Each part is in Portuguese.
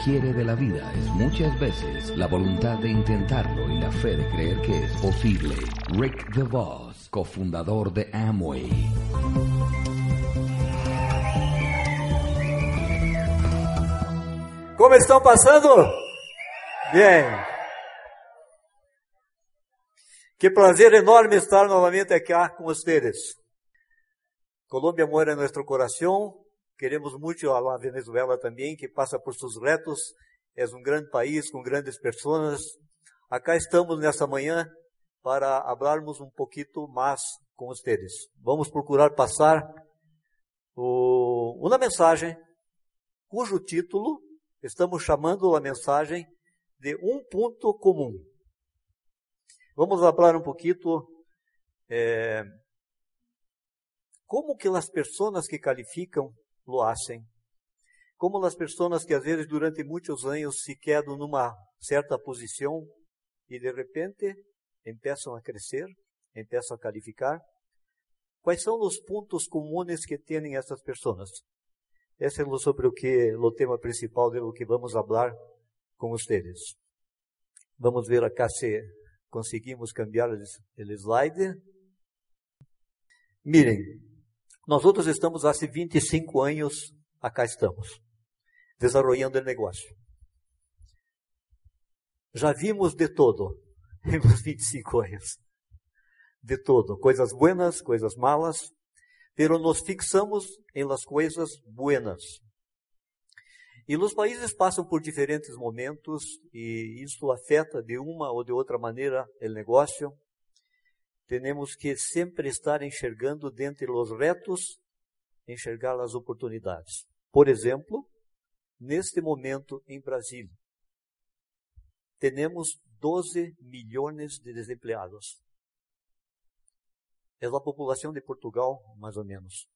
hombre y lo que quiere de la vida es muchas veces la voluntad de intentarlo y la fe de creer que es posible. Rick DeVos, cofundador de Amway. ¿Cómo están pasando? Bien. Qué placer enorme estar nuevamente acá con ustedes. Colombia muere en nuestro corazón. Queremos mucho a la Venezuela también, que pasa por sus retos. Es un gran país con grandes personas. Acá estamos nesta manhã para hablarmos um poquito mais com vocês. Vamos procurar passar o, uma mensagem cujo título estamos chamando a mensagem de um ponto comum. Vamos falar um pouquito é, como que as pessoas que calificam lo hacen? Como as pessoas que às vezes durante muitos anos se quedam numa certa posição e de repente começam a crescer, começam a calificar? Quais são os pontos comuns que têm essas pessoas? Esse é sobre o que o tema principal de que vamos falar com vocês. Vamos ver acá se conseguimos cambiar o slide. Miren, nós outros estamos há 25 anos, acá estamos, desenvolvendo o negócio. Já vimos de todo em 25 anos. De todo, coisas buenas, coisas malas, pero nos fixamos em las coisas buenas. E os países passam por diferentes momentos e isso afeta de uma ou de outra maneira o negócio temos que sempre estar enxergando dentre os retos, enxergar as oportunidades. Por exemplo, neste momento em Brasília, temos 12 milhões de desempregados. É a população de Portugal, mais ou menos.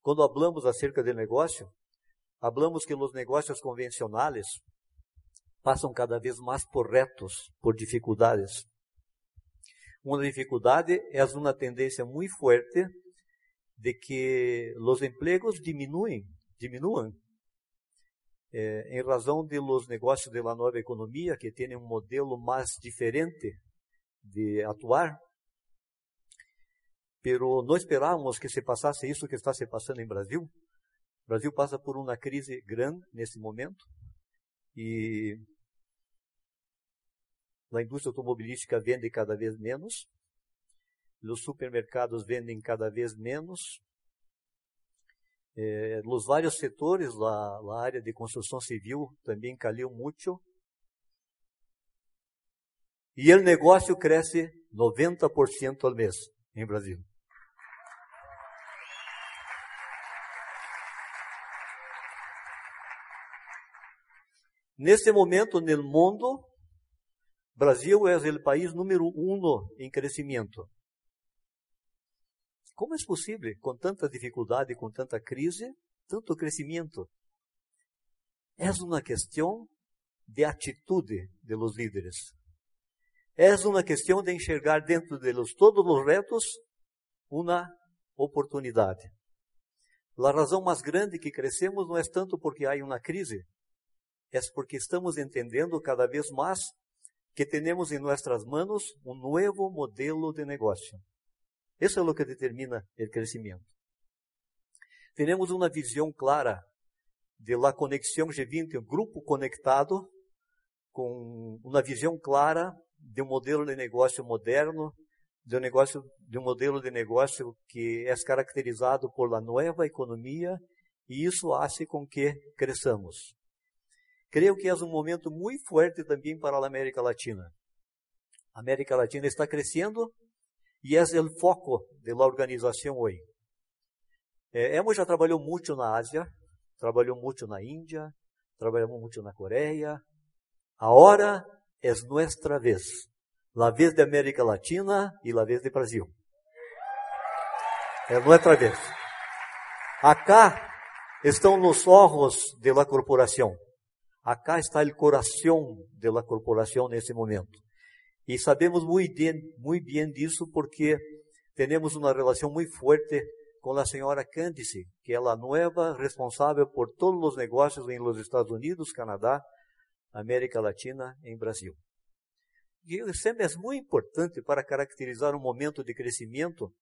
Quando falamos acerca de negócio, falamos que os negócios convencionais passam cada vez mais por retos, por dificuldades. Uma dificuldade é uma tendência muito forte de que os empregos diminuem, diminuam, eh, em razão de los negócios da nova economia que têm um modelo mais diferente de atuar. Pero não esperávamos que se passasse isso que está se passando em Brasil. O Brasil passa por uma crise grande nesse momento e a indústria automobilística vende cada vez menos, os supermercados vendem cada vez menos, eh, os vários setores, a, a área de construção civil também caiu muito, e o negócio cresce 90% ao mês em Brasil. Neste momento, no mundo, Brasil é o país número um em crescimento. Como é possível, com tanta dificuldade, com tanta crise, tanto crescimento? É uma questão de atitude de los líderes. É uma questão de enxergar dentro de los, todos os retos uma oportunidade. A razão mais grande que crescemos não é tanto porque há uma crise, é porque estamos entendendo cada vez mais que temos em nossas mãos um novo modelo de negócio. Isso é o que determina o crescimento. Temos uma visão clara de la conexão G20, um grupo conectado, com uma visão clara de um modelo de negócio moderno, de um negócio, de um modelo de negócio que é caracterizado por la nova economia, e isso faz com que cresçamos. Creio que é um momento muito forte também para a América Latina. A América Latina está crescendo e é o foco da organização hoje. É, Emo já trabalhou muito na Ásia, trabalhou muito na Índia, trabalhamos muito na Coreia. Agora é nossa vez. La vez de América Latina e la vez de Brasil. É nossa vez. Acá estão os ojos de la corporação. Acá está o coração de la corporação nesse momento. E sabemos muito bem, muito bem disso porque temos uma relação muito forte com a senhora Candice, que é a nova responsável por todos os negócios em los Estados Unidos, Canadá, América Latina e Brasil. E sempre é muito importante para caracterizar um momento de crescimento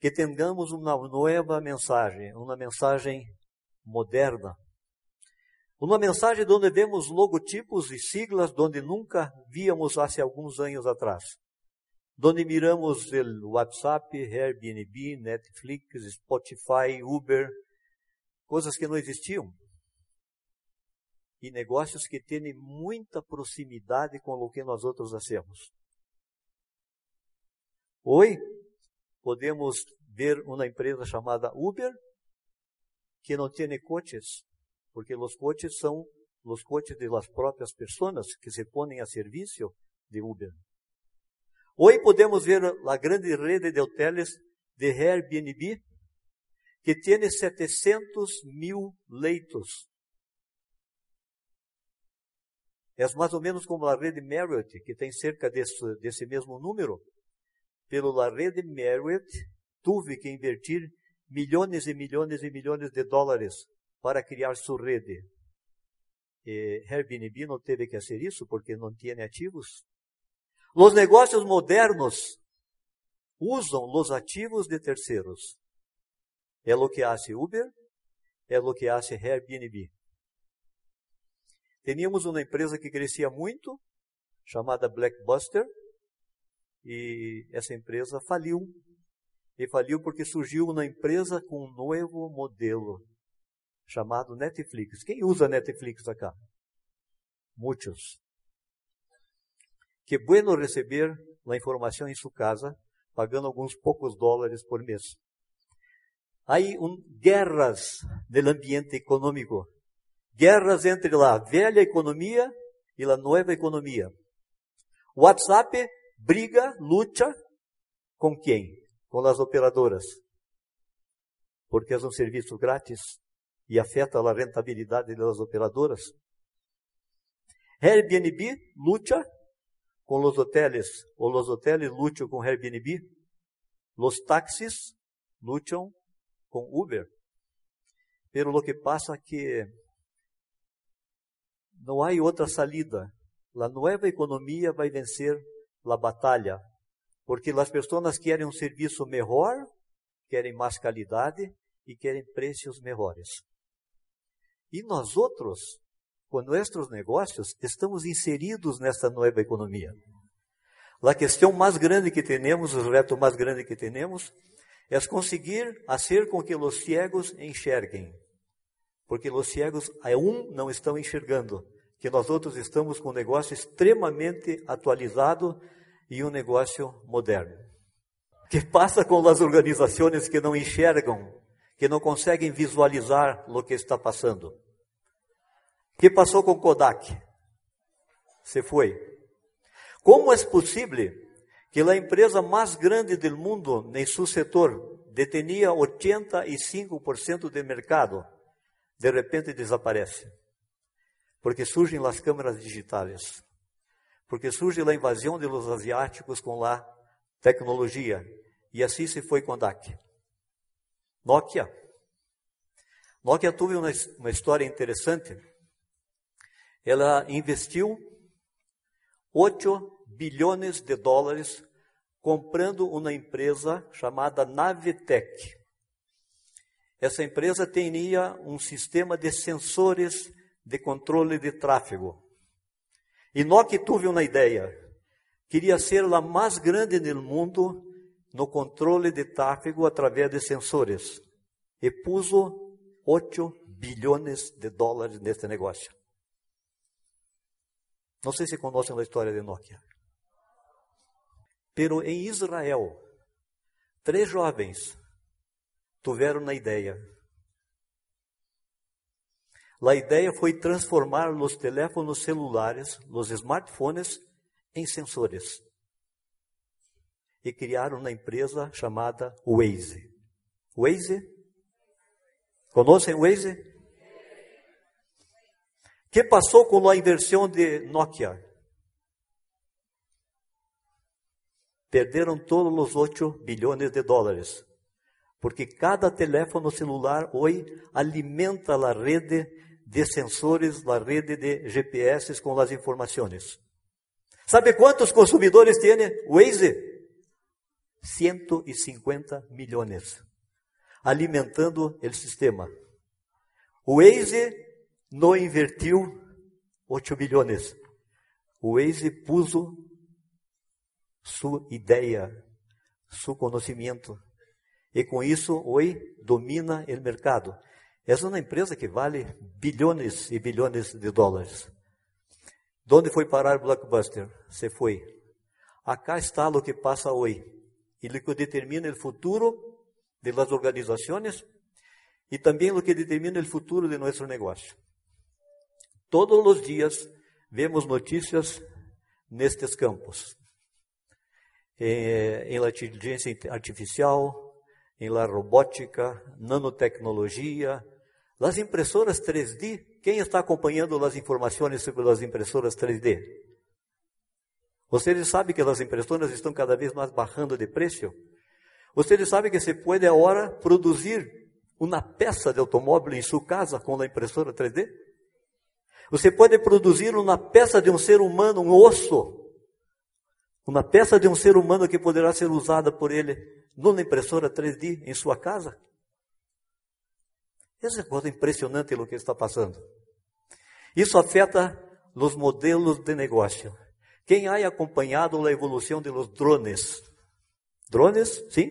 que tenhamos uma nova mensagem, uma mensagem moderna. Uma mensagem onde vemos logotipos e siglas onde nunca víamos há alguns anos atrás. Onde miramos o WhatsApp, Airbnb, Netflix, Spotify, Uber, coisas que não existiam. E negócios que têm muita proximidade com o que nós outros hacemos. Hoje, podemos ver uma empresa chamada Uber, que não tem coches, porque os coches são os coches de las próprias pessoas que se põem a serviço de Uber. Hoje podemos ver a grande rede de hotéis de Airbnb, que tem 700 mil leitos. É mais ou menos como a rede Marriott, que tem cerca desse, desse mesmo número. Pela rede Marriott, tive que invertir milhões e milhões e milhões de dólares para criar sua rede. E Airbnb não teve que fazer isso porque não tinha ativos. Os negócios modernos usam os ativos de terceiros. É o que hace Uber, é o que hace Airbnb. Teníamos uma empresa que crescia muito, chamada Blackbuster, e essa empresa faliu. E faliu porque surgiu uma empresa com um novo modelo chamado Netflix. Quem usa Netflix acá? Muitos. Que bueno receber a informação em sua casa, pagando alguns poucos dólares por mês. Há um, guerras do ambiente econômico, guerras entre a velha economia e a nova economia. WhatsApp briga, luta com quem? Com as operadoras. Porque é um serviço grátis e afeta a rentabilidade das operadoras. Airbnb luta com os hotéis, ou os hotéis lutam com Airbnb. Os táxis lutam com Uber. Pero lo que pasa que não há outra salida. A nova economia vai vencer a batalha, porque as pessoas querem um serviço melhor, querem mais qualidade e querem preços melhores. E nós outros, com nossos negócios, estamos inseridos nessa nova economia. A questão mais grande que temos, o reto mais grande que temos, é conseguir fazer com que os cegos enxerguem. Porque os cegos, um, não estão enxergando, que nós outros estamos com um negócio extremamente atualizado e um negócio moderno. O que passa com as organizações que não enxergam que não conseguem visualizar o que está passando. Que passou com Kodak? Se foi. Como é possível que a empresa mais grande do mundo em seu setor detenia 85% do mercado, de repente desaparece? Porque surgem as câmeras digitais, porque surge a invasão de los asiáticos com a tecnologia, e assim se foi Kodak. Nokia. Nokia teve uma, uma história interessante. Ela investiu 8 bilhões de dólares comprando uma empresa chamada Navitec. Essa empresa tinha um sistema de sensores de controle de tráfego. E Nokia teve uma ideia. Queria ser a mais grande no mundo no controle de tráfego através de sensores e puso 8 bilhões de dólares neste negócio. Não sei se conhecem a história de Nokia. Pero em Israel, três jovens tiveram uma ideia. A ideia foi transformar os teléfonos celulares, os smartphones, em sensores e criaram uma empresa chamada Waze. Waze? Conhecem Waze? Que passou com a inversão de Nokia? Perderam todos os 8 bilhões de dólares, porque cada teléfono celular hoje alimenta a rede de sensores, a rede de GPS com as informações. ¿Sabe quantos consumidores tem Waze? 150 milhões, alimentando o sistema. O Waze não invertiu 8 milhões. O Waze puso sua ideia, seu conhecimento e com isso, hoje, domina o mercado. É uma empresa que vale bilhões e bilhões de dólares. Onde foi parar Blockbuster? Se foi. Acá está o que passa hoje. E o que determina o futuro de las organizações e também o que determina o futuro de nosso negócio. Todos os dias vemos notícias nestes campos. Em, em inteligência artificial, em la robótica, nanotecnologia, as impressoras 3D. Quem está acompanhando as informações sobre as impressoras 3D? Vocês sabem que as impressoras estão cada vez mais bajando de preço? Vocês sabem que se pode agora produzir uma peça de automóvel em sua casa com a impressora 3D? Você pode produzir uma peça de um ser humano, um osso, uma peça de um ser humano que poderá ser usada por ele numa impressora 3D em sua casa? Essa é coisa impressionante o que está passando. Isso afeta os modelos de negócio. Quem ha acompanhado a evolução de los drones? Drones, sim?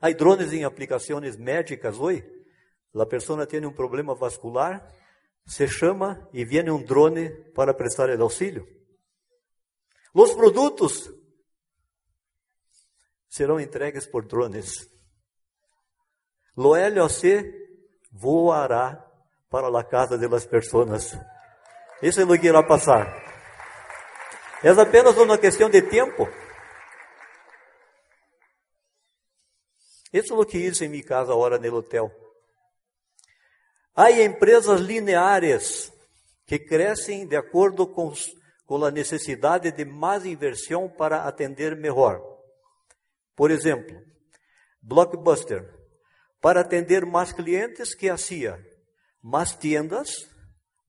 Há drones em aplicações médicas hoje. A pessoa tem um problema vascular, se chama e vem um drone para prestar o auxílio. Os produtos serão entregues por drones. Lo LOC voará para a casa de las pessoas. Isso é o que irá passar. É apenas uma questão de tempo. Isso é o que hice em minha casa agora no hotel. Há empresas lineares que crescem de acordo com, com a necessidade de mais inversão para atender melhor. Por exemplo, Blockbuster, para atender mais clientes que hacía mais tiendas,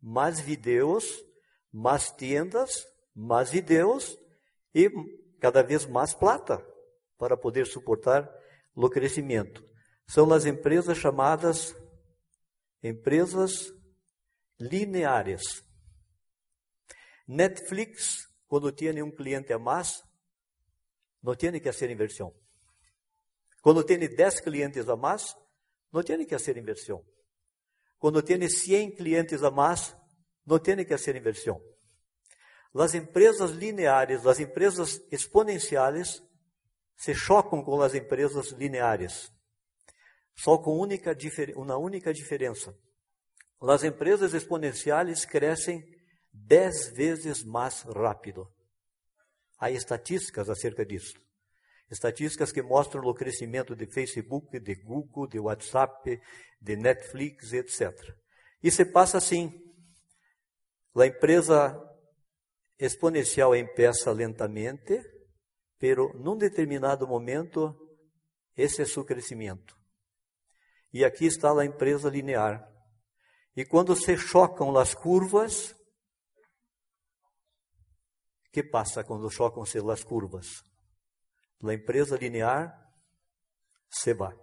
mais vídeos, mais tiendas, mais vídeos e cada vez mais plata para poder suportar o crescimento. São as empresas chamadas empresas lineares. Netflix, quando tinha um cliente a mais, não tem que fazer inversão. Quando tem 10 clientes a mais, não tem que fazer inversão. Quando tem 100 clientes a mais, não tem que fazer inversão. As empresas lineares, as empresas exponenciais, se chocam com as empresas lineares. Só com única, uma única diferença. As empresas exponenciais crescem 10 vezes mais rápido. Há estatísticas acerca disso. Estatísticas que mostram o crescimento de Facebook, de Google, de WhatsApp, de Netflix, etc. E se passa assim. A empresa exponencial empieza lentamente, pero num determinado momento, esse é seu crescimento. E aqui está a empresa linear. E quando se chocam as curvas, que passa quando chocam-se as curvas? A empresa linear se vai.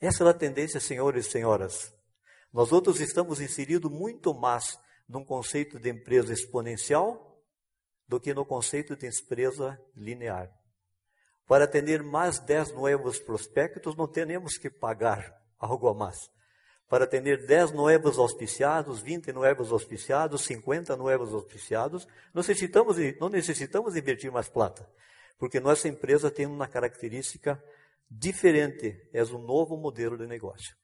Essa é a tendência, senhores e senhoras. Nós outros estamos inseridos muito mais num conceito de empresa exponencial do que no conceito de empresa linear. Para atender mais 10 novos prospectos, não temos que pagar algo a mais para atender 10 novos auspiciados, 20 novos auspiciados, 50 novos auspiciados, necessitamos, não necessitamos invertir mais plata, porque nossa empresa tem uma característica diferente, é um novo modelo de negócio.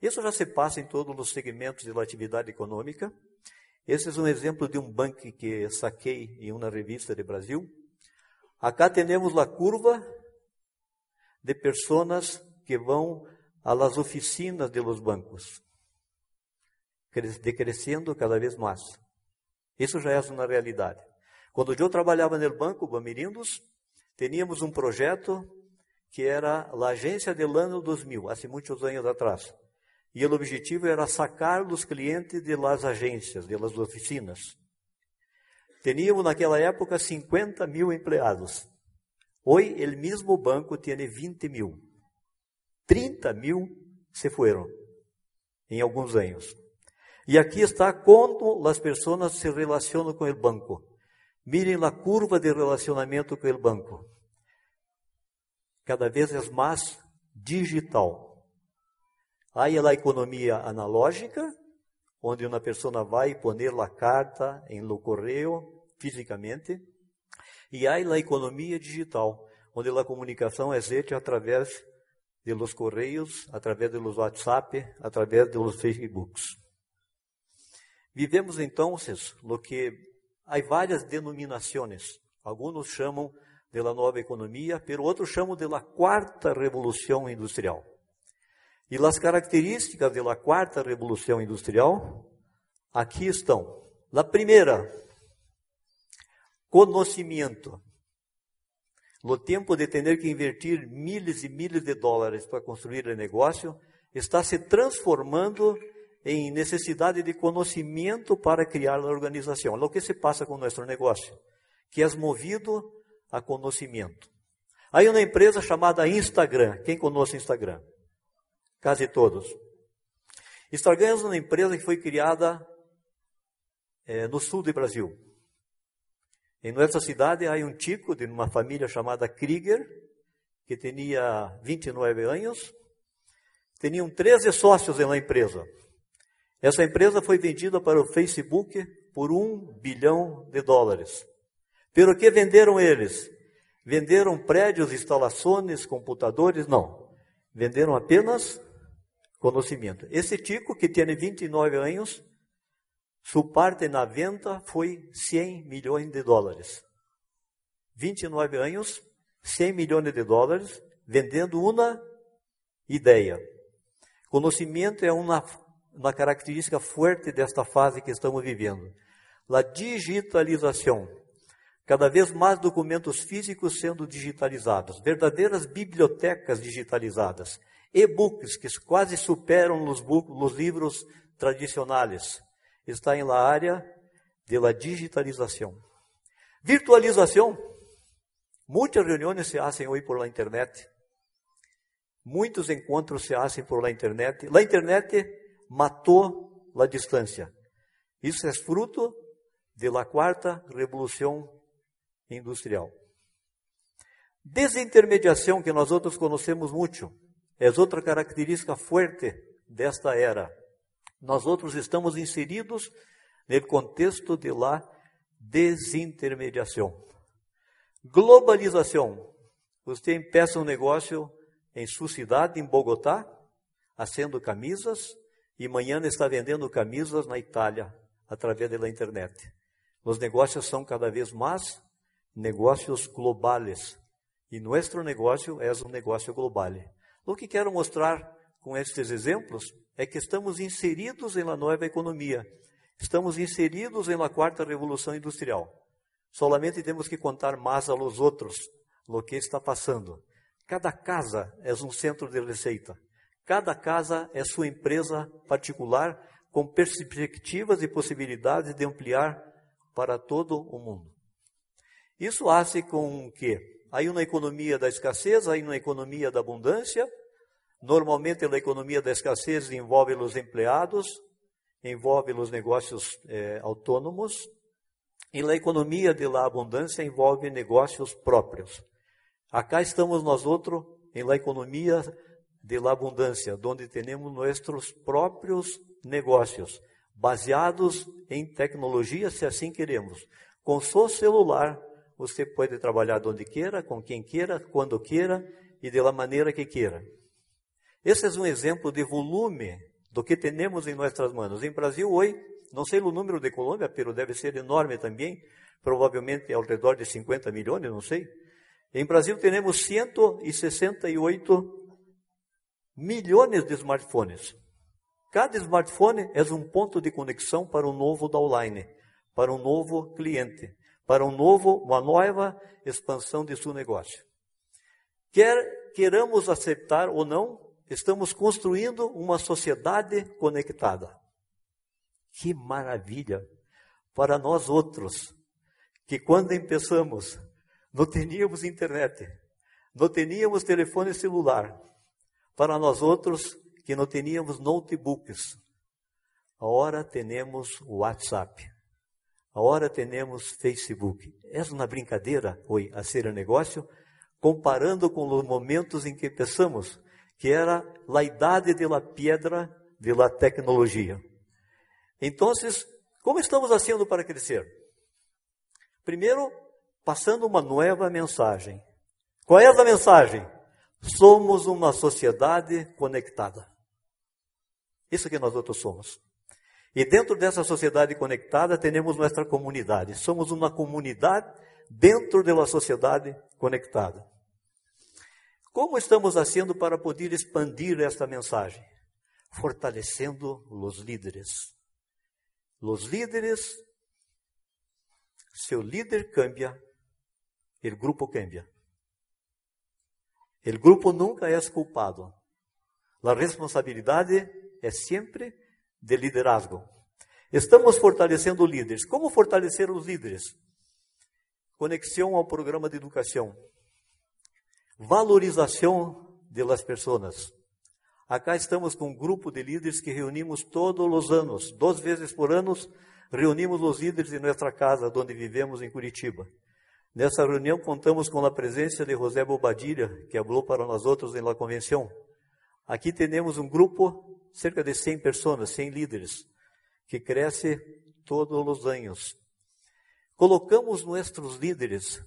Isso já se passa em todos os segmentos da atividade econômica. Esse é um exemplo de um banco que saquei em uma revista de Brasil. Acá temos a curva de pessoas que vão las oficinas de los bancos, decrescendo cada vez mais. Isso já é uma realidade. Quando eu trabalhava no banco Bamirindos, teníamos um projeto que era a Agência del Ano 2000, há muitos anos atrás. E o objetivo era sacar os clientes de las agências, de las oficinas. Teníamos naquela época 50 mil empregados. Hoje, o mesmo banco tem 20 mil. 30 mil se foram em alguns anos. E aqui está como as pessoas se relacionam com o banco. Mirem a curva de relacionamento com o banco. Cada vez é mais digital. Aí a economia analógica, onde uma pessoa vai poner a carta em lo correio fisicamente, e há a economia digital, onde a comunicação é feita através de los correios, através de los WhatsApp, através de los Facebooks. Vivemos então, lo que há várias denominações. Alguns chamam de la nova economia, pero outros chamam de la quarta revolução industrial. E as características de la quarta revolução industrial aqui estão. La primeira, conhecimento. O tempo de ter que invertir milhas e milhas de dólares para construir o negócio está se transformando em necessidade de conhecimento para criar a organização. O que se passa com nosso negócio, que é movido a conhecimento. Há uma empresa chamada Instagram. Quem conhece Instagram? Quase todos. Instagram é uma empresa que foi criada é, no sul do Brasil. Em nossa cidade há um chico de uma família chamada Krieger, que tinha 29 anos. Tinham 13 sócios na empresa. Essa empresa foi vendida para o Facebook por um bilhão de dólares. Pelo que venderam eles? Venderam prédios, instalações, computadores? Não. Venderam apenas conhecimento. Esse tico, que tem 29 anos, sua parte na venda foi 100 milhões de dólares. 29 anos, 100 milhões de dólares, vendendo uma ideia. Conhecimento é uma, uma característica forte desta fase que estamos vivendo. A digitalização. Cada vez mais documentos físicos sendo digitalizados, verdadeiras bibliotecas digitalizadas, e-books que quase superam os, os livros tradicionais está em la área de la digitalização. Virtualização. Muitas reuniões se fazem hoje por la internet. Muitos encontros se fazem por la internet. La internet matou la distância. Isso é fruto de la quarta revolução industrial. Desintermediação, que nós outros conhecemos muito, é outra característica forte desta era nós outros estamos inseridos no contexto de la desintermediação. Globalização. Você empeça um negócio em sua cidade, em Bogotá, fazendo camisas, e amanhã está vendendo camisas na Itália, através da internet. Os negócios são cada vez mais negócios globais. E nosso negócio é um negócio global. O que quero mostrar com estes exemplos é que estamos inseridos em uma nova economia. Estamos inseridos em uma quarta revolução industrial. Solamente temos que contar mais aos outros o que está passando. Cada casa é um centro de receita. Cada casa é sua empresa particular com perspectivas e possibilidades de ampliar para todo o mundo. Isso faz com que aí uma economia da escassez, aí uma economia da abundância, Normalmente, a economia da escassez envolve os empregados, envolve os negócios eh, autônomos, e a economia da abundância envolve negócios próprios. Acá estamos nós outros em la economia de la abundância, onde temos nossos próprios negócios, baseados em tecnologia, se assim queremos. Com seu celular, você pode trabalhar onde queira, com quem queira, quando queira e de la maneira que queira. Esse é um exemplo de volume do que temos em nossas mãos. Em Brasil, hoje, não sei o número de Colômbia, mas deve ser enorme também, provavelmente ao redor de 50 milhões, não sei. Em Brasil, temos 168 milhões de smartphones. Cada smartphone é um ponto de conexão para um novo downline, para um novo cliente, para um novo, uma nova expansão de seu negócio. Quer queiramos aceitar ou não, estamos construindo uma sociedade conectada. Que maravilha para nós outros, que quando começamos, não teníamos internet, não teníamos telefone celular. Para nós outros, que não teníamos notebooks, agora temos WhatsApp. Agora temos Facebook. É uma brincadeira, oi, a ser um negócio, comparando com os momentos em que pensamos que era a idade da pedra da tecnologia. Então, como estamos fazendo para crescer? Primeiro, passando uma nova mensagem. Qual é a mensagem? Somos uma sociedade conectada. Isso que nós outros somos. E dentro dessa sociedade conectada, temos nossa comunidade. Somos uma comunidade dentro de uma sociedade conectada. Como estamos fazendo para poder expandir esta mensagem? Fortalecendo os líderes. Os líderes, se o líder cambia, o grupo cambia. O grupo nunca é culpado. A responsabilidade é sempre de liderazgo. Estamos fortalecendo líderes. Como fortalecer os líderes? Conexão ao programa de educação. Valorização de las pessoas. Acá estamos com um grupo de líderes que reunimos todos os anos, duas vezes por ano, reunimos os líderes em nossa casa, onde vivemos em Curitiba. Nessa reunião contamos com a presença de José Bobadilha, que falou para nós outros la convenção. Aqui temos um grupo cerca de 100 pessoas, 100 líderes, que cresce todos os anos. Colocamos nossos líderes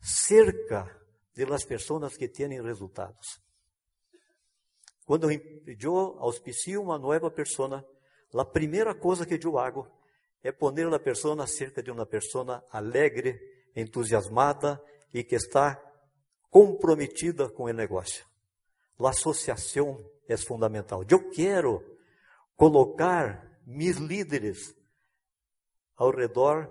cerca de las pessoas que têm resultados. Quando eu auspicio uma nova pessoa, a primeira coisa que eu hago é poner a pessoa cerca de uma pessoa alegre, entusiasmada e que está comprometida com o negócio. A associação é fundamental. Eu quero colocar meus líderes ao redor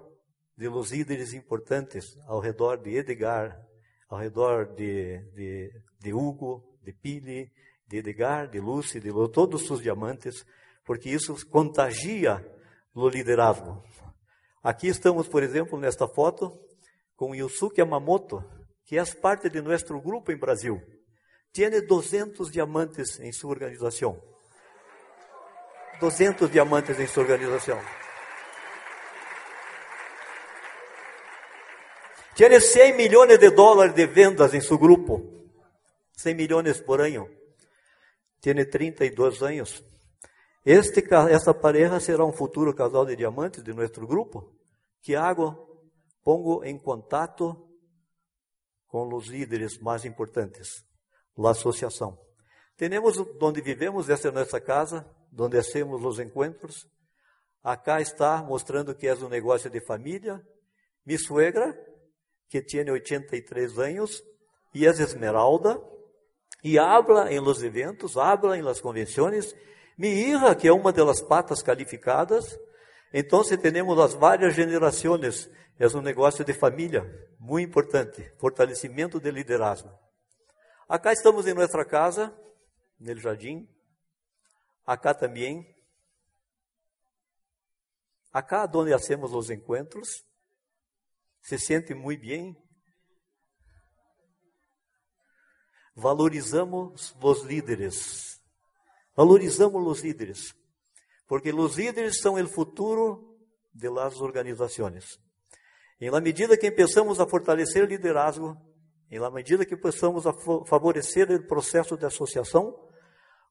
de los líderes importantes, ao redor de Edgar, ao redor de, de, de Hugo, de Pili, de Edgar, de Lucy, de todos os diamantes, porque isso contagia o liderazgo. Aqui estamos, por exemplo, nesta foto, com Yusuke Yamamoto, que é parte de nosso grupo em Brasil tiene 200 diamantes em sua organização. 200 diamantes em sua organização. Tiene 100 milhões de dólares de vendas em seu grupo. 100 milhões por ano. Tiene 32 anos. Este, esta pareja será um futuro casal de diamantes de nosso grupo, que hago, pongo em contato com os líderes mais importantes la associação. Temos onde vivemos, essa é nossa casa, onde hacemos os encontros. Acá está mostrando que é um negócio de família. Mi suegra, que tem 83 anos, e é esmeralda, e habla em los eventos, habla em las convenções. Mi hija, que é uma das patas qualificadas. Então, temos as várias gerações. É um negócio de família, muito importante. Fortalecimento de liderazgo. Acá estamos em nossa casa, no jardim. Acá também. Acá onde hacemos os encontros. Se sente muito bem. Valorizamos os líderes. Valorizamos os líderes. Porque os líderes são o futuro de las organizações. Em la medida que pensamos a fortalecer o liderazgo, em la medida que possamos favorecer o processo de associação,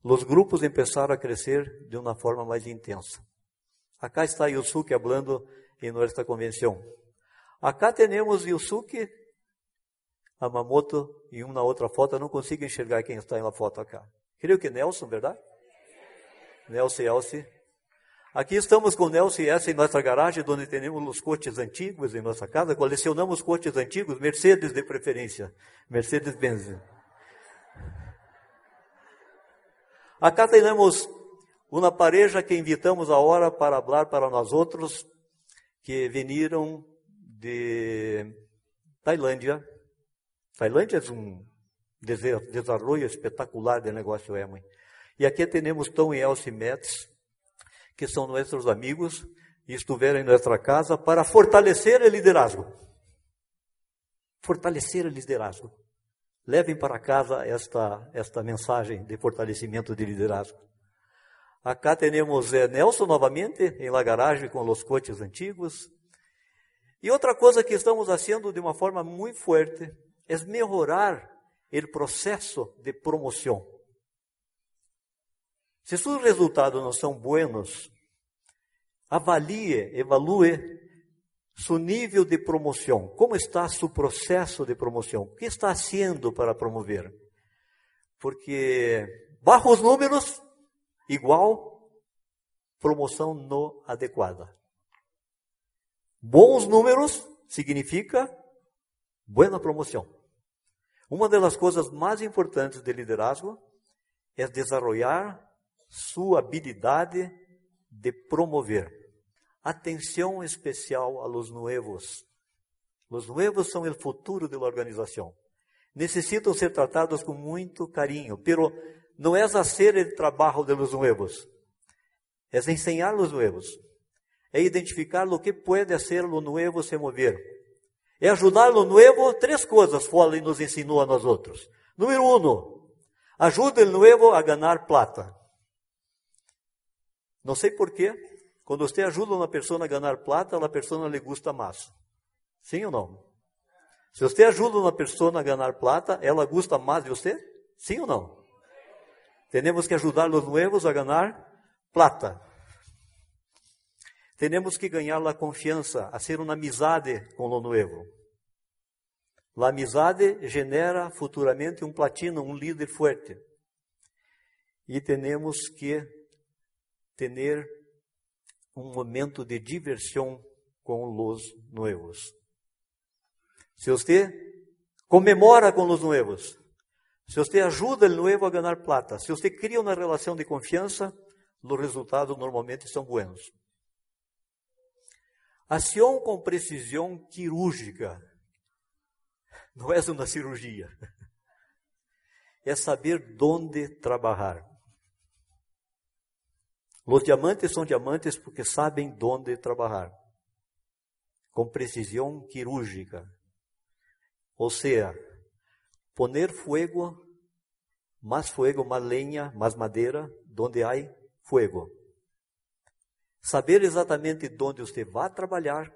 os grupos começaram a crescer de uma forma mais intensa. Acá está Yusuke falando em nossa convenção. Acá temos Yusuke Amamoto em uma outra foto, eu não consigo enxergar quem está na foto acá. Creio que Nelson, verdade? Nelson e Elsie. Aqui estamos com Nelson e essa em nossa garagem, onde temos os coches antigos em nossa casa. Colecionamos coches antigos, Mercedes de preferência. Mercedes-Benz. Acá temos uma pareja que invitamos agora para falar para nós outros, que vieram de Tailândia. Tailândia é um desenvolvimento espetacular de negócio é, mãe. E aqui temos Tom e Elsie Metz, que são nossos amigos e estiveram em nossa casa para fortalecer o liderazgo. Fortalecer o liderazgo. Levem para casa esta, esta mensagem de fortalecimento de liderazgo. Acá temos eh, Nelson novamente em la garagem com os coches antigos. E outra coisa que estamos fazendo de uma forma muito forte é melhorar o processo de promoção. Se seus resultados não são buenos, avalie, evalue seu nível de promoção. Como está seu processo de promoção? O que está haciendo para promover? Porque bajos números igual promoção não adequada. Bons números significa boa promoção. Uma das coisas mais importantes de liderazgo é desenvolver sua habilidade de promover. Atenção especial a los nuevos. Los nuevos são o futuro da organização. Necessitam ser tratados com muito carinho, pero não é fazer o trabalho de los nuevos, é ensinar los nuevos, é identificar o que pode ser lo nuevo se mover, é ajudar lo nuevo. Três coisas Foley nos ensinou a nós outros. Número um, ajuda o nuevo a ganhar plata. Não sei porquê, quando você ajuda uma pessoa a ganhar plata, a pessoa lhe gusta mais. Sim ou não? Se você ajuda uma pessoa a ganhar plata, ela gusta mais de você? Sim ou não? Temos que ajudar os novos a ganhar plata. Temos que ganhar a confiança, a ser uma amizade com o novo. A amizade genera futuramente um platino, um líder forte. E temos que ter um momento de diversão com os noivos. Se você comemora com os noivos, se você ajuda o noivo a ganhar plata, se você cria uma relação de confiança, os resultados normalmente são buenos. Ação com precisão quirúrgica não é uma cirurgia, é saber onde trabalhar. Os diamantes são diamantes porque sabem onde trabalhar, com precisão quirúrgica. Ou seja, poner fuego, mais fuego, mais lenha, mais madeira, donde há fuego. Saber exatamente onde você vai trabalhar,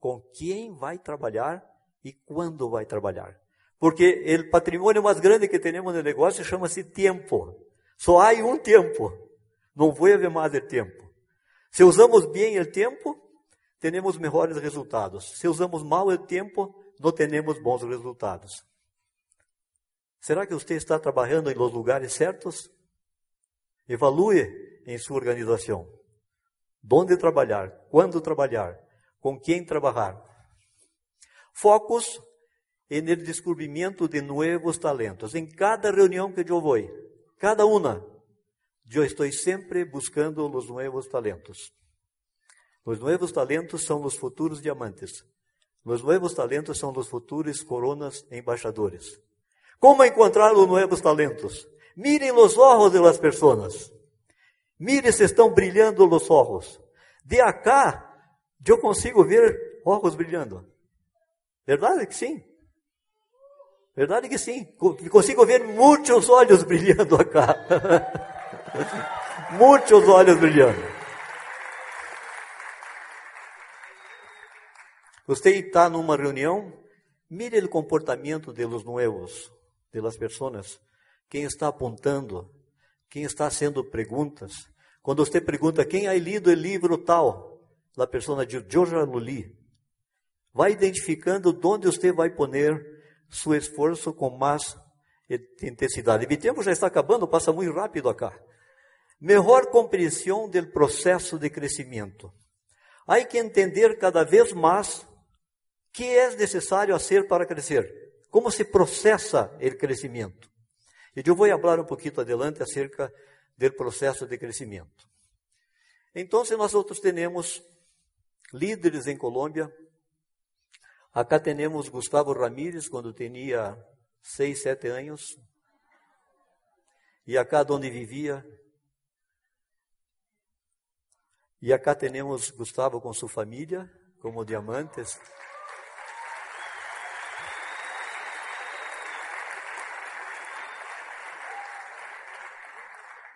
com quem vai trabalhar e quando vai trabalhar. Porque o patrimônio mais grande que temos no negócio chama-se tempo. Só há um tempo. Não vai haver mais de tempo. Se usamos bem o tempo, teremos melhores resultados. Se usamos mal o tempo, não teremos bons resultados. Será que você está trabalhando em los lugares certos? Evalue em sua organização. Onde trabalhar, quando trabalhar, com quem trabalhar. Focos el descobrimento de novos talentos. Em cada reunião que eu vou, cada uma, eu estou sempre buscando os novos talentos. Os novos talentos são os futuros diamantes. Os novos talentos são os futuros coronas embaixadores. Como encontrar os novos talentos? Mirem os olhos de las pessoas. Mirem se estão brilhando os olhos. De acá, eu consigo ver olhos brilhando. Verdade que sim? Verdade que sim. Consigo ver muitos olhos brilhando acá. Muitos olhos brilhando. Você está numa reunião, mire o comportamento de los nuevos, de. Quem está apontando, quem está haciendo perguntas. Quando você pergunta quem ha lido o livro tal, a pessoa diz, eu já li. Vai identificando onde você vai poner seu esforço com mais intensidade. E o tempo já está acabando, passa muito rápido acá melhor compreensão do processo de crescimento. Há que entender cada vez mais que é necessário fazer para crescer, como se processa o crescimento. E eu vou falar um pouquinho adelante acerca do processo de crescimento. Então, nós outros temos líderes em Colômbia, Acá temos Gustavo Ramírez, quando tinha seis, sete anos. E acá onde vivia. E acá temos Gustavo com sua família, como diamantes.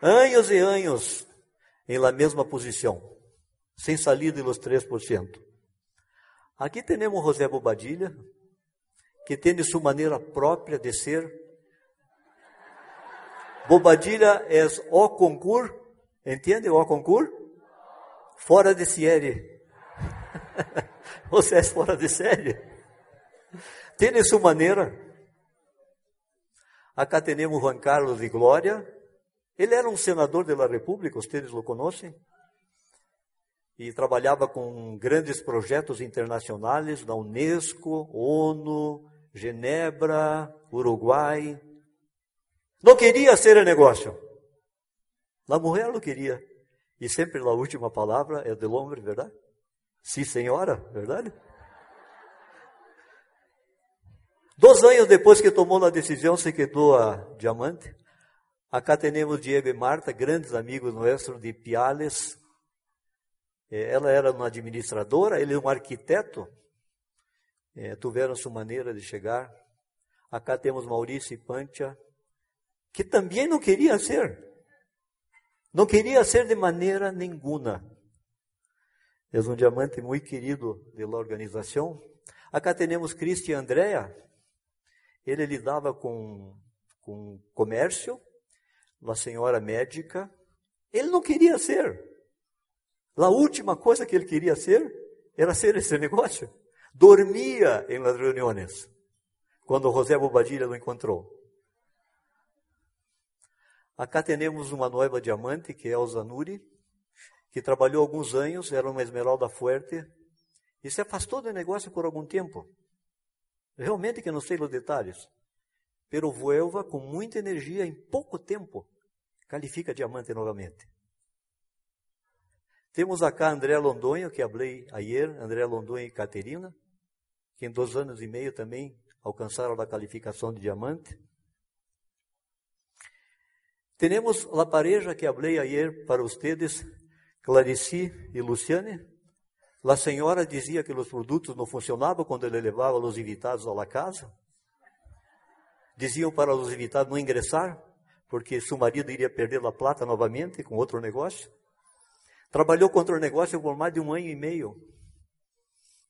Anos e anos em la mesma posição, sem sair dos 3%. Aqui temos José Bobadilha, que tem sua maneira própria de ser. Bobadilha é o concurso, entende o concurso? Fora de série. Você é fora de série. Tem sua maneira. Acá temos Juan Carlos de Glória. Ele era um senador da República, vocês o conhecem? e trabalhava com grandes projetos internacionais da Unesco, ONU, Genebra, Uruguai. Não queria ser negócio. A mulher não queria. E sempre a última palavra é do homem, verdade? Sim, senhora, verdade? Dois anos depois que tomou a decisão, se quedou a diamante. Acá temos Diego e Marta, grandes amigos nossos de Piales, é, ela era uma administradora, ele um arquiteto. É, tiveram sua maneira de chegar. Acá temos Maurício e Pantia, que também não queria ser. Não queria ser de maneira nenhuma. É um diamante muito querido da organização. Acá temos Cristian Andrea. Ele lidava com, com comércio, uma senhora médica. Ele não queria ser. A última coisa que ele queria ser era ser esse negócio. Dormia em las reuniões, quando José Bobadilha o encontrou. Acá temos uma noiva diamante, que é o Zanuri, que trabalhou alguns anos, era uma esmeralda forte, e se afastou do negócio por algum tempo. Realmente que não sei os detalhes. Pero Vuelva, com muita energia, em pouco tempo, qualifica diamante novamente. Temos acá André Londonho, que falei ayer, André Londonho e Caterina, que em dois anos e meio também alcançaram a qualificação de diamante. Temos a pareja que falei ayer para vocês, Clarice e Luciane. A senhora dizia que os produtos não funcionavam quando ele levava os invitados à casa. Diziam para os invitados não ingressar, porque seu marido iria perder a plata novamente com outro negócio. Trabalhou contra o negócio por mais de um ano e meio.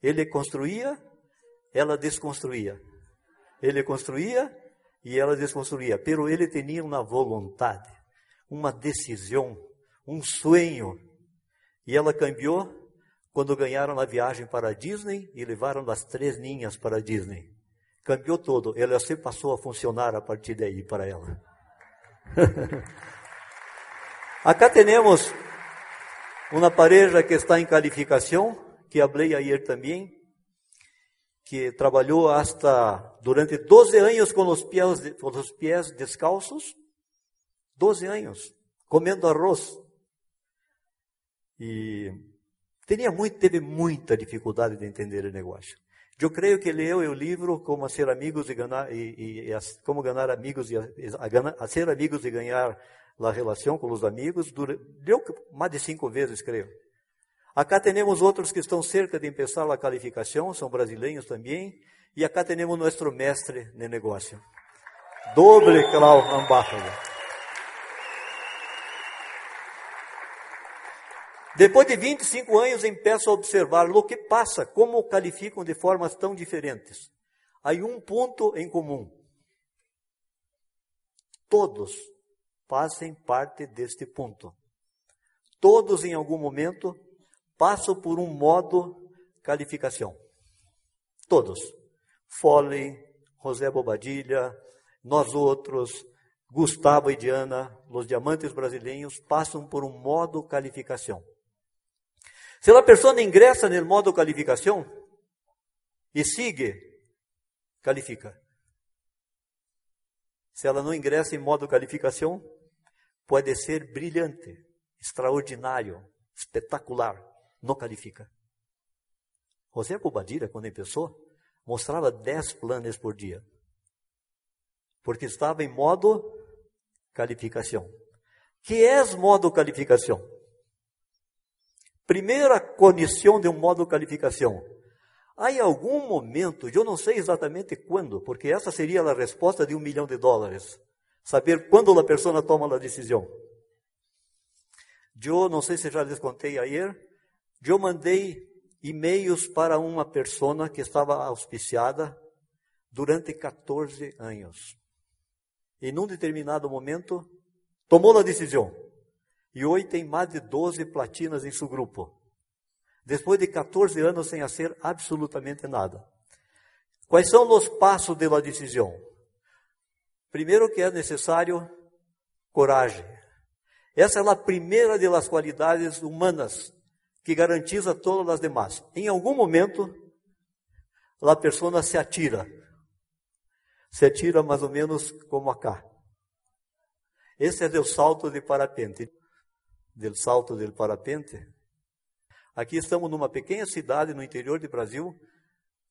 Ele construía, ela desconstruía. Ele construía e ela desconstruía. Pero ele tinha uma vontade, uma decisão, um sonho. E ela cambiou quando ganharam a viagem para a Disney e levaram as três ninhas para a Disney. Cambiou todo. Ela se passou a funcionar a partir daí para ela. Acá temos uma pareja que está em qualificação, que falei ayer também, que trabalhou hasta durante 12 anos com os pés, com os pés descalços, 12 anos, comendo arroz. E tinha muito, teve muita dificuldade de entender o negócio. Eu creio que leu o livro Como ser amigos e ganhar e, e, como ganhar amigos e a, a, a, ser amigos e ganhar a relação com os amigos, dura, deu mais de cinco vezes, creio. Acá temos outros que estão cerca de começar a qualificação, são brasileiros também, e acá temos nosso mestre de negócio, Doble Clau Ambássada. Depois de 25 anos, empeço a observar o que passa, como qualificam de formas tão diferentes. Há um ponto em comum. Todos fazem parte deste ponto. Todos, em algum momento, passam por um modo qualificação. Todos. Foley, José Bobadilha, nós outros, Gustavo e Diana, os diamantes brasileiros, passam por um modo qualificação. Se a pessoa ingressa no modo qualificação e sigue, qualifica. Se ela não ingressa em modo qualificação, pode ser brilhante, extraordinário, espetacular, não qualifica. José Bobadilha, quando começou, mostrava 10 planos por dia. Porque estava em modo calificação. Que é modo calificação? Primeira condição de um modo calificação. Há algum momento, eu não sei exatamente quando, porque essa seria a resposta de um milhão de dólares. Saber quando a pessoa toma a decisão. Eu não sei se já lhes contei ayer, eu mandei e-mails para uma pessoa que estava auspiciada durante 14 anos. E num determinado momento, tomou a decisão. E hoje tem mais de 12 platinas em seu grupo. Depois de 14 anos sem fazer absolutamente nada. Quais são os passos da decisão? Primeiro que é necessário coragem. Essa é a primeira das qualidades humanas que garantiza todas as demais. Em algum momento, a pessoa se atira. Se atira mais ou menos como acá. Esse é o salto de parapente. Del salto del parapente. Aqui estamos numa pequena cidade no interior do Brasil,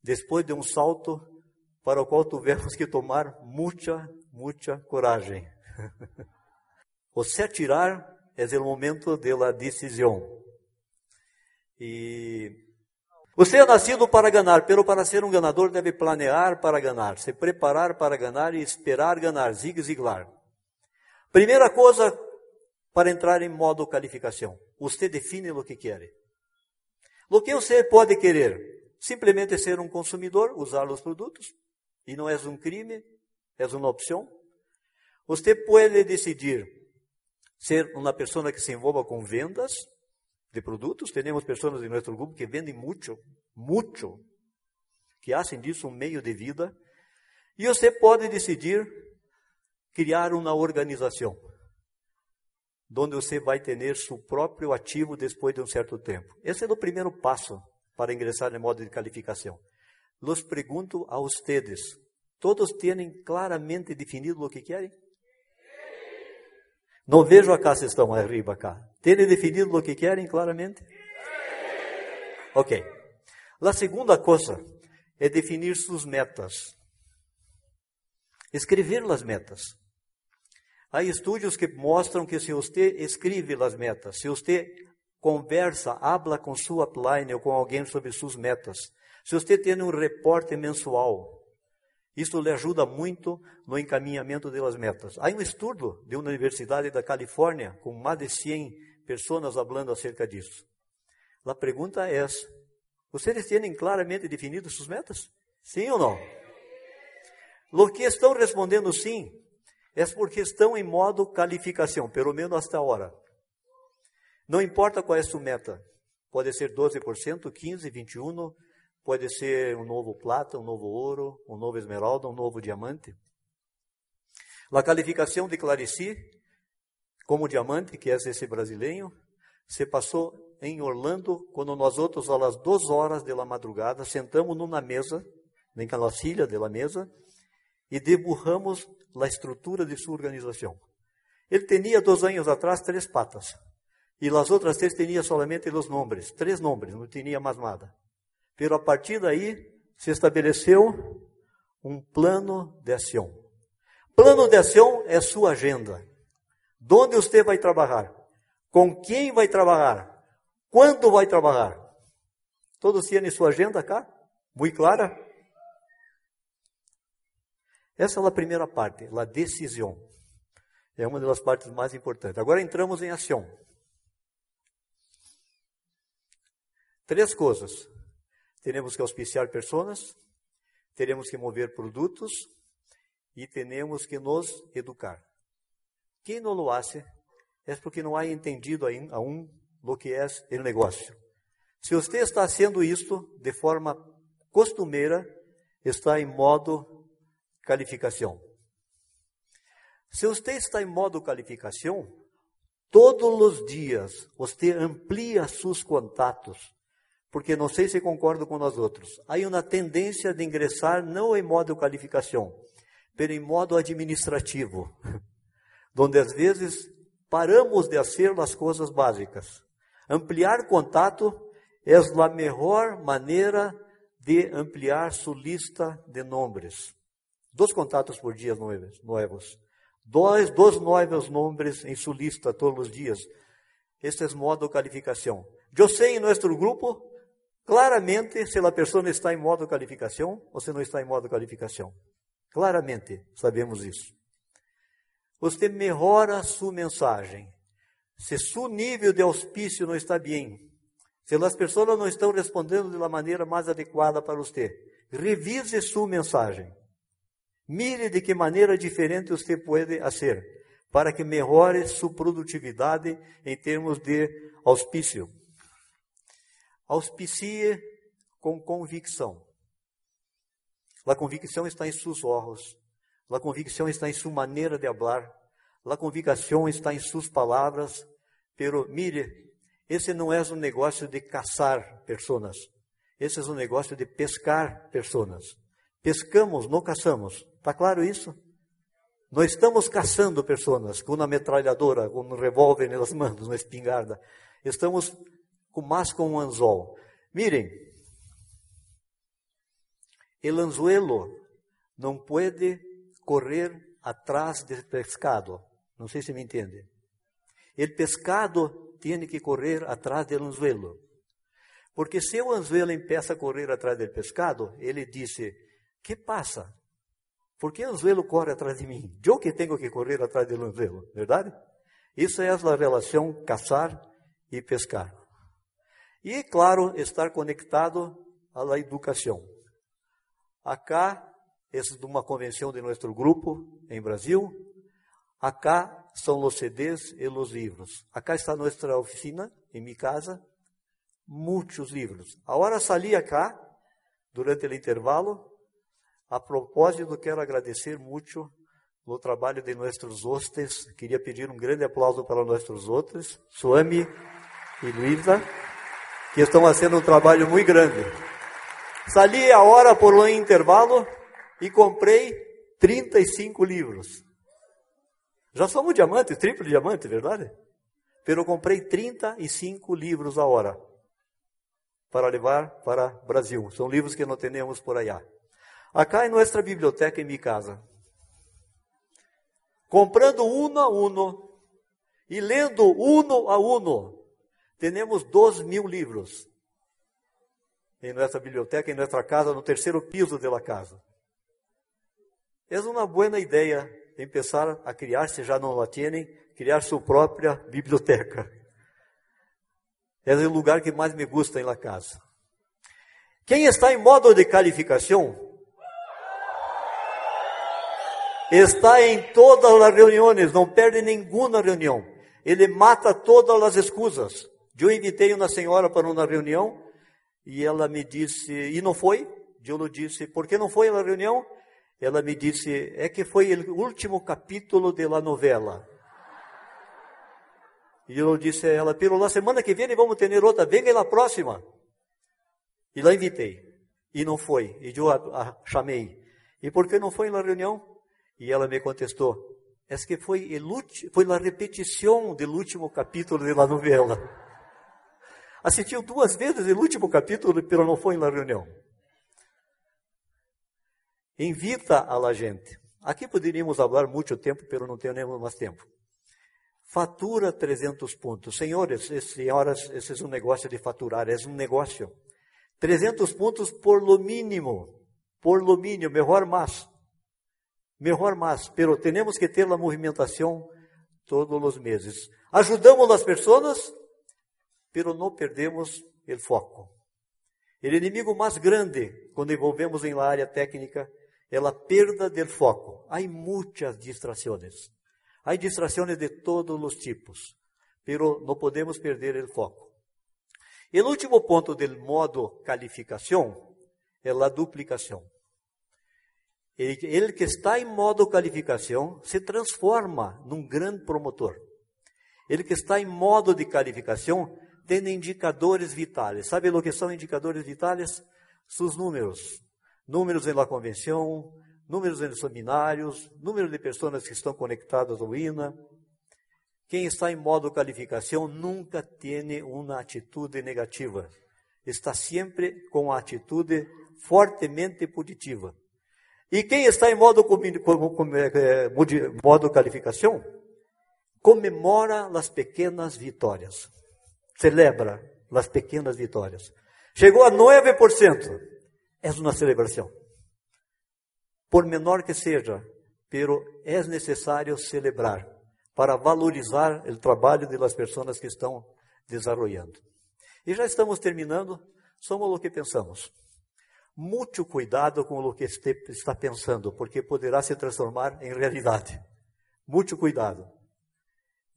depois de um salto para o qual tivemos que tomar muita, muita coragem. o se atirar é o momento da decisão. E você é nascido para ganhar, pero para ser um ganador deve planear para ganhar, se preparar para ganhar e esperar ganhar, Zig Ziglar. Primeira coisa para entrar em modo qualificação, você define o que quer. O que você pode querer? Simplesmente ser um consumidor, usar os produtos, e não é um crime, é uma opção. Você pode decidir ser uma pessoa que se envolva com vendas, de produtos. Temos pessoas em nosso grupo que vendem muito, muito, que fazem disso um meio de vida. E você pode decidir criar uma organização, onde você vai ter seu próprio ativo depois de um certo tempo. Esse é o primeiro passo para ingressar no modo de qualificação. Los pergunto a vocês, todos têm claramente definido o que querem? Não vejo acá se estão arriba cá. Terem definido o que querem claramente? Ok. A segunda coisa é definir suas metas. Escrever as metas. Há estudos que mostram que se você escreve as metas, se você conversa, habla com sua upline ou com alguém sobre suas metas, se você tem um reporte mensual, isso lhe ajuda muito no encaminhamento das metas. Há um estudo de uma universidade da Califórnia com mais de 100 pessoas falando acerca disso. A pergunta é: vocês têm claramente definido suas metas? Sim ou não? O que estão respondendo sim é porque estão em modo qualificação, pelo menos até agora. Não importa qual é a sua meta. Pode ser 12%, 15%, 21%, Pode ser um novo plata, um novo ouro, um novo esmeralda, um novo diamante. A qualificação de Clarici como diamante, que é esse brasileiro, se passou em Orlando, quando nós outros, às duas horas da madrugada, sentamos numa mesa, silla de la mesa, e deburramos a estrutura de sua organização. Ele tinha dois anos atrás três patas, e as outras três tinha somente os nomes, três nomes, não tinha mais nada. Pero a partir daí se estabeleceu um plano de ação. Plano de ação é sua agenda. Onde você vai trabalhar? Com quem vai trabalhar? Quando vai trabalhar? Todos têm sua agenda cá? Muito clara? Essa é a primeira parte, a decisão. É uma das partes mais importantes. Agora entramos em ação. Três coisas. Teremos que auspiciar pessoas, teremos que mover produtos e temos que nos educar. Quem não lo hace é porque não há entendido aún lo que é o negócio. Se você está sendo isto de forma costumeira, está em modo qualificação. Se você está em modo qualificação, todos os dias você amplia seus contatos, porque não sei se concordo com nós outros. Há uma tendência de ingressar não em modo qualificação, mas em modo administrativo, onde às vezes paramos de fazer as coisas básicas. Ampliar contato é a melhor maneira de ampliar sua lista de nomes. Dois contatos por dia novos. Dois, dois novos nomes em sua lista todos os dias. Este é modo de qualificação. Eu sei em nosso grupo claramente se a pessoa está em modo qualificação ou se não está em modo qualificação. Claramente sabemos isso. Você melhora sua mensagem. Se seu nível de auspício não está bem, se as pessoas não estão respondendo da maneira mais adequada para você, revise sua mensagem. Mire de que maneira diferente você pode fazer para que melhore sua produtividade em termos de auspício. Auspicie com convicção. A convicção está em seus olhos. A convicção está em sua maneira de falar. A convicção está em suas palavras. Pero mire, esse não é um negócio de caçar pessoas. Esse é um negócio de pescar pessoas. Pescamos, não caçamos. Está claro isso? Não estamos caçando pessoas com uma metralhadora, com um revólver nas mãos, uma espingarda. Estamos com mais com um anzol. Mirem, o anzuelo não pode correr atrás do pescado. Não sei se me entende. O pescado tem que correr atrás do anzuelo. Porque se o anzuelo empieza a correr atrás do pescado, ele disse: Que passa? Por que o anzuelo corre atrás de mim? Eu que tenho que correr atrás do anzuelo, verdade? Isso é a relação caçar e pescar. E, claro, estar conectado à educação. Acá, esse é uma convenção de nosso grupo em Brasil. Acá são os CDs e os livros. Acá está nossa oficina, em minha casa, muitos livros. Agora salí acá, durante o intervalo, a propósito, quero agradecer muito o trabalho de nossos hostes. Queria pedir um grande aplauso para nossos outros, Suami e Luísa, que estão fazendo um trabalho muito grande. Sali a hora por um intervalo e comprei 35 livros. Já somos diamante, triplo diamante, verdade? Pero comprei 35 livros a hora para levar para o Brasil. São livros que não temos por allá. Acá em nossa biblioteca em minha casa. Comprando uno a uno e lendo uno a uno, temos 12 mil livros em nossa biblioteca, em nossa casa, no terceiro piso da casa. É uma boa ideia começar a criar, se já não a têm, criar sua própria biblioteca. É o lugar que mais me gusta em la casa. Quem está em modo de qualificação Está em todas as reuniões, não perde nenhuma reunião. Ele mata todas as excusas. Eu invitei uma senhora para uma reunião e ela me disse, e não foi? Eu disse, por que não foi na reunião? Ela me disse, é que foi o último capítulo da novela. E eu disse a ela, pelo na semana que vem vamos ter outra, venha na próxima. E lá invitei. E não foi. E eu a, a chamei. E por que não foi na reunião? E ela me contestou: é que foi, foi a repetição do último capítulo da novela. Assistiu duas vezes o último capítulo, mas não foi na reunião. Invita a gente. Aqui poderíamos falar muito tempo, mas não temos mais tempo. Fatura 300 pontos. Senhores e senhoras, esse é um negócio de faturar, é um negócio. 300 pontos por lo mínimo. Por lo mínimo, melhor mais melhor mais, pero temos que ter a movimentação todos os meses. Ajudamos as pessoas, pero não perdemos o foco. O inimigo mais grande, quando envolvemos em la área técnica, é a perda do foco. Há muitas distrações. Há distrações de todos os tipos, pero não podemos perder o foco. O último ponto do modo calificação é a duplicação. Ele que está em modo qualificação se transforma num grande promotor. Ele que está em modo de qualificação tem indicadores vitais. Sabe o que são indicadores vitais? Seus números. Números em la convenção, números em seminários, número de pessoas que estão conectadas ao INA. Quem está em modo qualificação nunca tem uma atitude negativa. Está sempre com a atitude fortemente positiva. E quem está em modo, é, modo qualificação, comemora as pequenas vitórias. Celebra as pequenas vitórias. Chegou a 9%. É uma celebração. Por menor que seja, pero é necessário celebrar para valorizar o trabalho das pessoas que estão desenvolvendo. E já estamos terminando, somos o que pensamos. Muito cuidado com o que está pensando, porque poderá se transformar em realidade. Muito cuidado.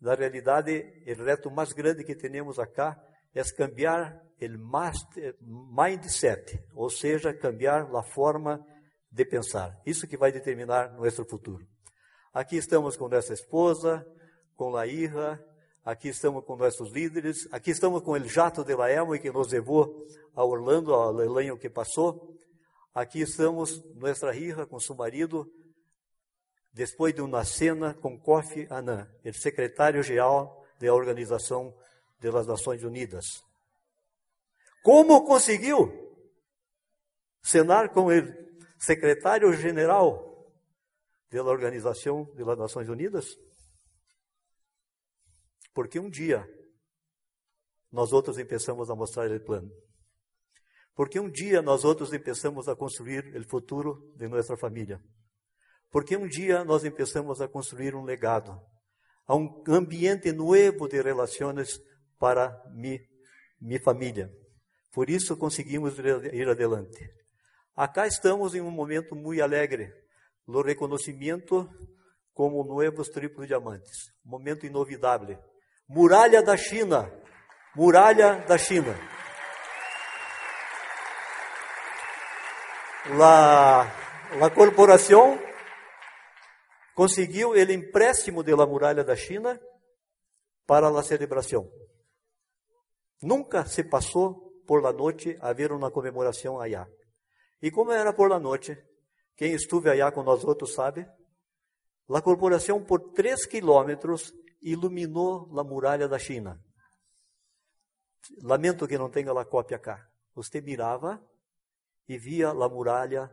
Na realidade, o reto mais grande que temos acá é cambiar o mindset, ou seja, cambiar a forma de pensar. Isso que vai determinar nosso futuro. Aqui estamos com nossa esposa, com a hija, aqui estamos com nossos líderes, aqui estamos com o jato de Laemo que nos levou a Orlando, ao leilão que passou. Aqui estamos, nossa hija, com seu marido, depois de uma cena com Kofi Annan, o secretário-geral da Organização das Nações Unidas. Como conseguiu cenar com o secretário-geral da Organização das Nações Unidas? Porque um dia nós outros começamos a mostrar o plano. Porque um dia nós outros começamos a construir o futuro de nossa família. Porque um dia nós começamos a construir um legado, a um ambiente novo de relações para mi, minha família. Por isso conseguimos ir adelante. Acá estamos em um momento muito alegre, o reconhecimento como novos triplos diamantes, momento inovidável. Muralha da China, muralha da China. La, la corporação conseguiu o empréstimo da muralha da China para a celebração. Nunca se passou por la noite a ver uma comemoração allá. E como era por la noite, quem estuve allá com nós outros sabe, a corporação por três quilômetros iluminou a muralha da China. Lamento que não tenha a cópia cá. Você mirava e via a muralha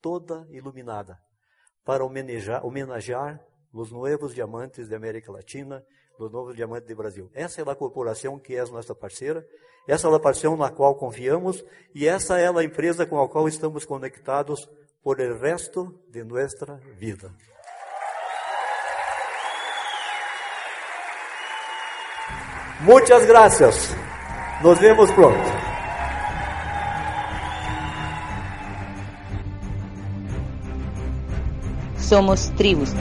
toda iluminada para homenagear, homenagear os novos diamantes da América Latina, os novos diamantes do Brasil. Essa é a corporação que é nossa parceira, essa é a parceira na qual confiamos e essa é a empresa com a qual estamos conectados por el resto de nossa vida. Muchas gracias. Nos vemos pronto. Somos Tribus.